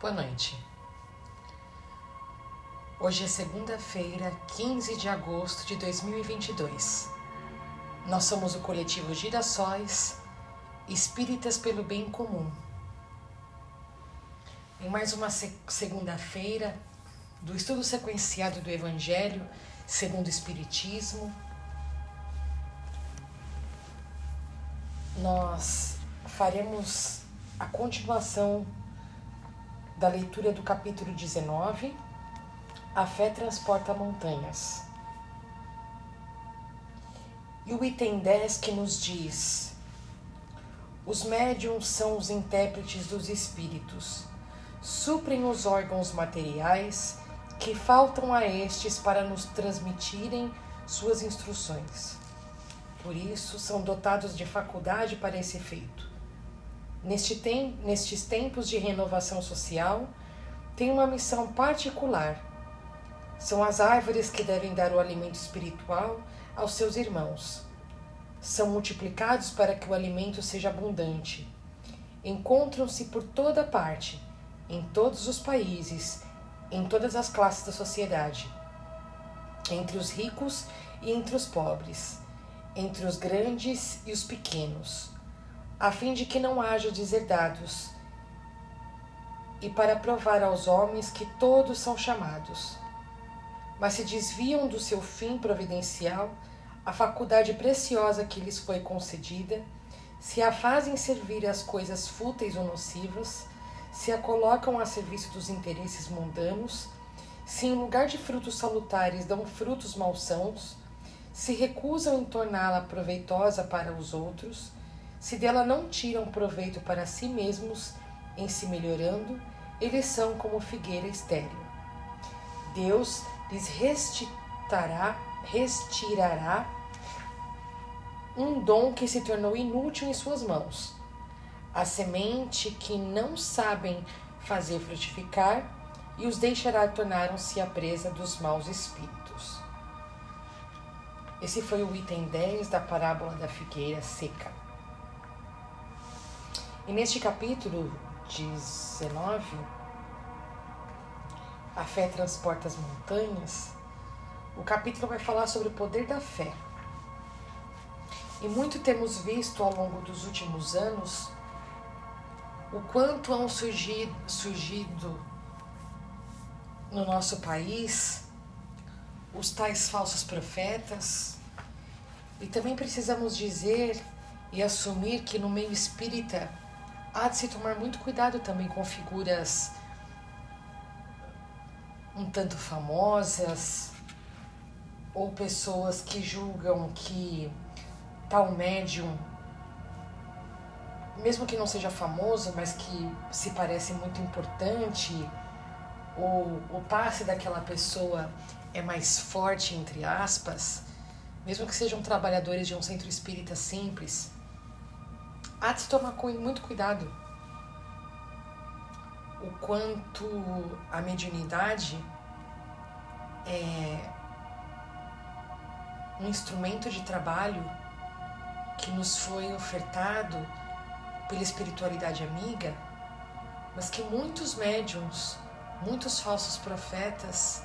Boa noite. Hoje é segunda-feira, 15 de agosto de 2022. Nós somos o coletivo Girassóis, espíritas pelo bem comum. Em mais uma segunda-feira do estudo sequenciado do Evangelho segundo o Espiritismo, nós faremos a continuação da leitura do capítulo 19, A Fé Transporta Montanhas. E o item 10 que nos diz: Os médiums são os intérpretes dos espíritos, suprem os órgãos materiais que faltam a estes para nos transmitirem suas instruções. Por isso, são dotados de faculdade para esse efeito neste tem, nestes tempos de renovação social, tem uma missão particular. São as árvores que devem dar o alimento espiritual aos seus irmãos. São multiplicados para que o alimento seja abundante. Encontram-se por toda parte, em todos os países, em todas as classes da sociedade, entre os ricos e entre os pobres, entre os grandes e os pequenos a fim de que não haja deserdados, e para provar aos homens que todos são chamados. Mas se desviam do seu fim providencial, a faculdade preciosa que lhes foi concedida, se a fazem servir às coisas fúteis ou nocivas, se a colocam a serviço dos interesses mundanos, se em lugar de frutos salutares dão frutos malsãos, se recusam em torná-la proveitosa para os outros, se dela não tiram proveito para si mesmos em se melhorando, eles são como figueira estéril. Deus lhes restirará, restirará um dom que se tornou inútil em suas mãos, a semente que não sabem fazer frutificar, e os deixará tornaram-se a presa dos maus espíritos. Esse foi o item 10 da parábola da figueira seca. E neste capítulo 19, A Fé Transporta as Montanhas, o capítulo vai falar sobre o poder da fé. E muito temos visto ao longo dos últimos anos o quanto hão surgido, surgido no nosso país os tais falsos profetas. E também precisamos dizer e assumir que no meio espírita há de se tomar muito cuidado também com figuras um tanto famosas ou pessoas que julgam que tal médium, mesmo que não seja famoso, mas que se parece muito importante, ou o passe daquela pessoa é mais forte, entre aspas, mesmo que sejam trabalhadores de um centro espírita simples, há de se tomar muito cuidado o quanto a mediunidade é um instrumento de trabalho que nos foi ofertado pela espiritualidade amiga, mas que muitos médiums, muitos falsos profetas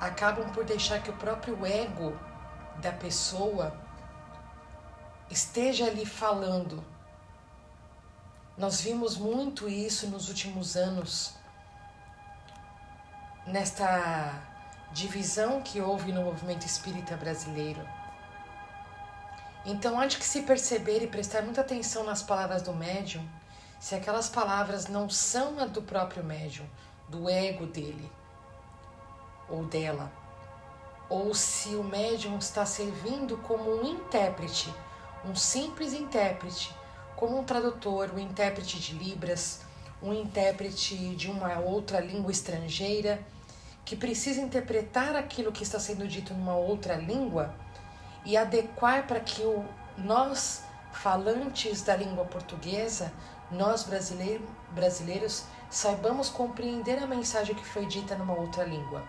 acabam por deixar que o próprio ego da pessoa esteja ali falando nós vimos muito isso nos últimos anos, nesta divisão que houve no movimento espírita brasileiro. Então, há de que se perceber e prestar muita atenção nas palavras do médium, se aquelas palavras não são a do próprio médium, do ego dele ou dela, ou se o médium está servindo como um intérprete, um simples intérprete como um tradutor, um intérprete de Libras, um intérprete de uma outra língua estrangeira, que precisa interpretar aquilo que está sendo dito numa outra língua e adequar para que o, nós, falantes da língua portuguesa, nós brasileiro, brasileiros, saibamos compreender a mensagem que foi dita numa outra língua.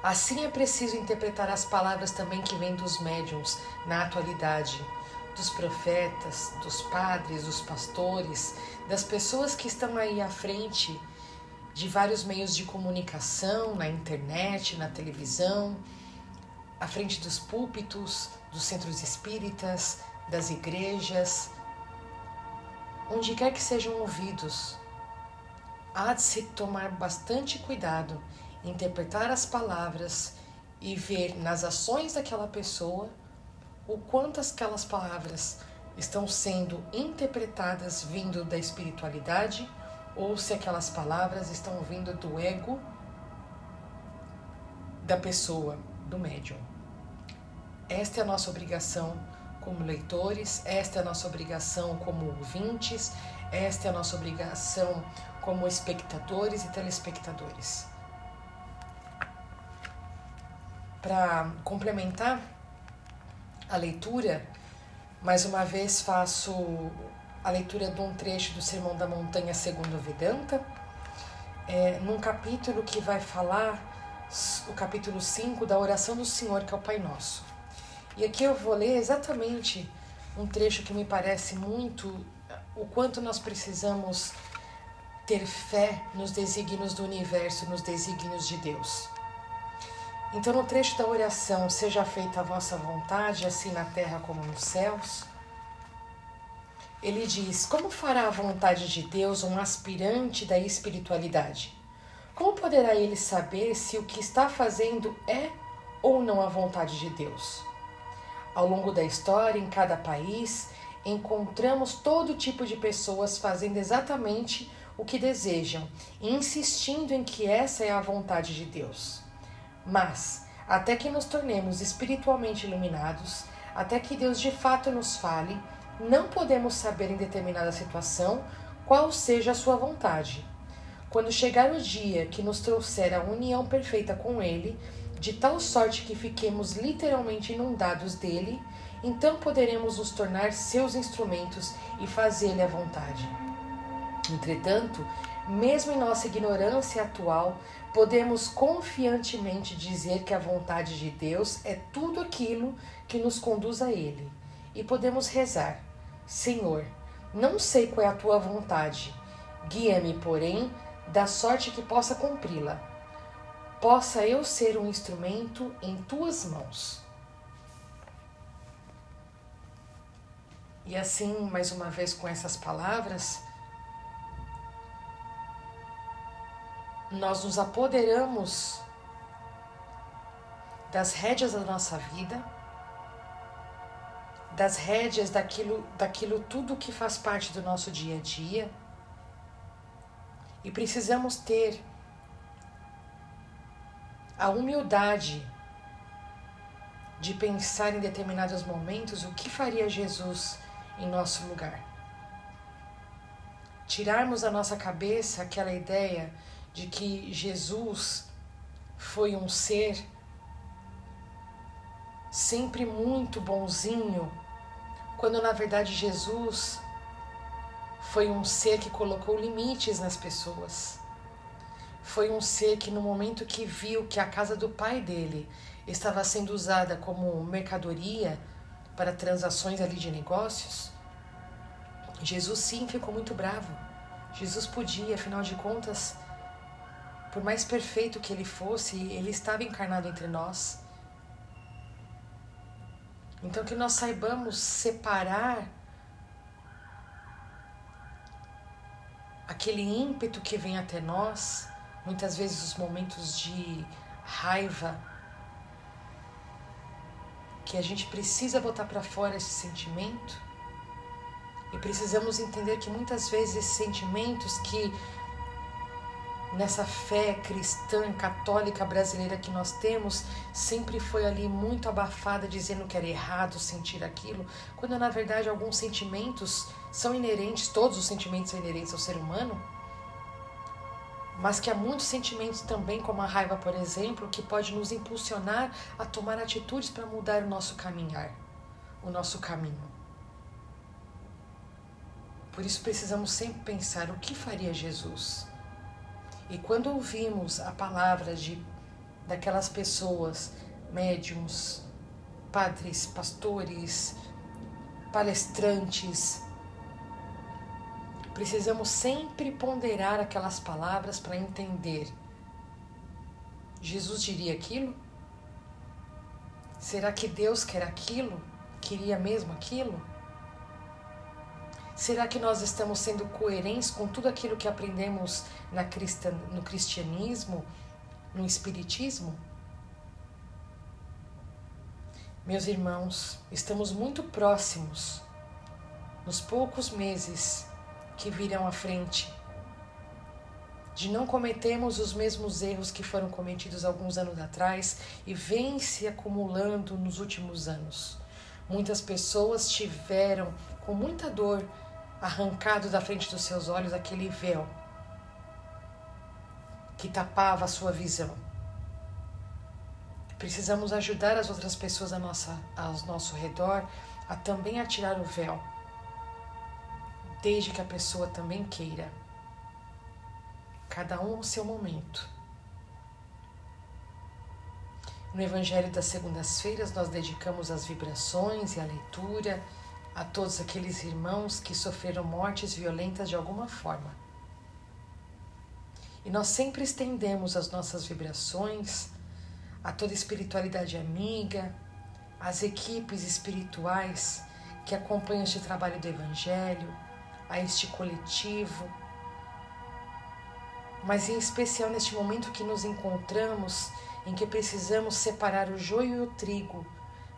Assim é preciso interpretar as palavras também que vêm dos médiums na atualidade dos profetas, dos padres, dos pastores, das pessoas que estão aí à frente de vários meios de comunicação, na internet, na televisão, à frente dos púlpitos, dos centros espíritas, das igrejas, onde quer que sejam ouvidos, há de se tomar bastante cuidado interpretar as palavras e ver nas ações daquela pessoa o quanto aquelas palavras estão sendo interpretadas vindo da espiritualidade ou se aquelas palavras estão vindo do ego da pessoa, do médium. Esta é a nossa obrigação como leitores, esta é a nossa obrigação como ouvintes, esta é a nossa obrigação como espectadores e telespectadores. Para complementar a leitura, mais uma vez faço a leitura de um trecho do Sermão da Montanha segundo Vedanta, é, num capítulo que vai falar, o capítulo 5 da oração do Senhor, que é o Pai Nosso. E aqui eu vou ler exatamente um trecho que me parece muito o quanto nós precisamos ter fé nos desígnios do universo, nos desígnios de Deus. Então, no trecho da oração, seja feita a vossa vontade, assim na terra como nos céus, ele diz: Como fará a vontade de Deus um aspirante da espiritualidade? Como poderá ele saber se o que está fazendo é ou não a vontade de Deus? Ao longo da história, em cada país, encontramos todo tipo de pessoas fazendo exatamente o que desejam, insistindo em que essa é a vontade de Deus. Mas, até que nos tornemos espiritualmente iluminados, até que Deus de fato nos fale, não podemos saber em determinada situação qual seja a sua vontade. Quando chegar o dia que nos trouxer a união perfeita com Ele, de tal sorte que fiquemos literalmente inundados dele, então poderemos nos tornar seus instrumentos e fazer-lhe a vontade. Entretanto, mesmo em nossa ignorância atual, podemos confiantemente dizer que a vontade de Deus é tudo aquilo que nos conduz a Ele. E podemos rezar: Senhor, não sei qual é a tua vontade, guia-me, porém, da sorte que possa cumpri-la. Possa eu ser um instrumento em tuas mãos. E assim, mais uma vez com essas palavras, nós nos apoderamos das rédeas da nossa vida, das rédeas daquilo, daquilo tudo que faz parte do nosso dia a dia. E precisamos ter a humildade de pensar em determinados momentos o que faria Jesus em nosso lugar. Tirarmos da nossa cabeça aquela ideia de que Jesus foi um ser sempre muito bonzinho, quando na verdade Jesus foi um ser que colocou limites nas pessoas. Foi um ser que, no momento que viu que a casa do pai dele estava sendo usada como mercadoria para transações ali de negócios, Jesus sim ficou muito bravo. Jesus podia, afinal de contas, por mais perfeito que ele fosse, ele estava encarnado entre nós. Então, que nós saibamos separar aquele ímpeto que vem até nós, muitas vezes os momentos de raiva, que a gente precisa botar para fora esse sentimento e precisamos entender que muitas vezes esses sentimentos que nessa fé cristã católica brasileira que nós temos, sempre foi ali muito abafada dizendo que era errado sentir aquilo, quando na verdade alguns sentimentos são inerentes, todos os sentimentos são inerentes ao ser humano, mas que há muitos sentimentos também, como a raiva, por exemplo, que pode nos impulsionar a tomar atitudes para mudar o nosso caminhar, o nosso caminho. Por isso precisamos sempre pensar o que faria Jesus e quando ouvimos a palavra de daquelas pessoas, médiums, padres, pastores, palestrantes. Precisamos sempre ponderar aquelas palavras para entender. Jesus diria aquilo? Será que Deus quer aquilo? Queria mesmo aquilo? Será que nós estamos sendo coerentes com tudo aquilo que aprendemos na no cristianismo, no espiritismo? Meus irmãos, estamos muito próximos, nos poucos meses que virão à frente, de não cometermos os mesmos erros que foram cometidos alguns anos atrás e vêm se acumulando nos últimos anos. Muitas pessoas tiveram com muita dor arrancado da frente dos seus olhos aquele véu que tapava a sua visão. Precisamos ajudar as outras pessoas a nossa, ao nosso redor a também atirar o véu, desde que a pessoa também queira. Cada um o seu momento. No Evangelho das segundas-feiras, nós dedicamos as vibrações e a leitura a todos aqueles irmãos que sofreram mortes violentas de alguma forma. E nós sempre estendemos as nossas vibrações a toda espiritualidade amiga, às equipes espirituais que acompanham este trabalho do Evangelho, a este coletivo, mas em especial neste momento que nos encontramos, em que precisamos separar o joio e o trigo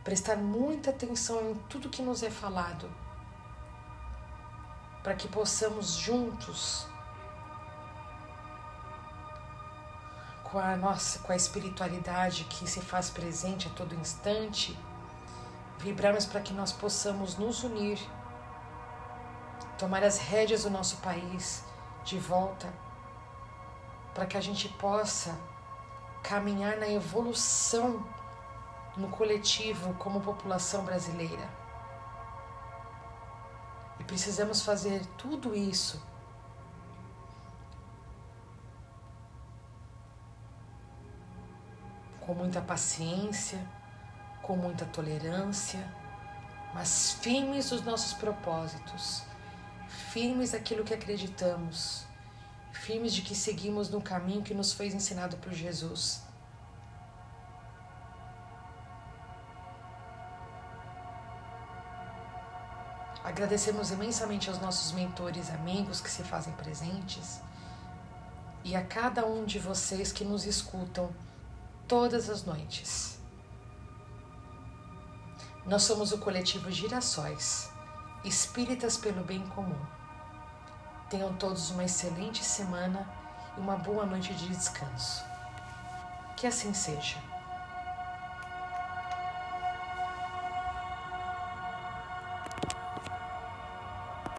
prestar muita atenção em tudo que nos é falado, para que possamos juntos, com a nossa, com a espiritualidade que se faz presente a todo instante, vibrarmos para que nós possamos nos unir, tomar as rédeas do nosso país de volta, para que a gente possa caminhar na evolução no coletivo como população brasileira. E precisamos fazer tudo isso com muita paciência, com muita tolerância, mas firmes nos nossos propósitos, firmes naquilo que acreditamos, firmes de que seguimos no caminho que nos foi ensinado por Jesus Agradecemos imensamente aos nossos mentores amigos que se fazem presentes e a cada um de vocês que nos escutam todas as noites. Nós somos o coletivo Girassóis, espíritas pelo bem comum. Tenham todos uma excelente semana e uma boa noite de descanso. Que assim seja.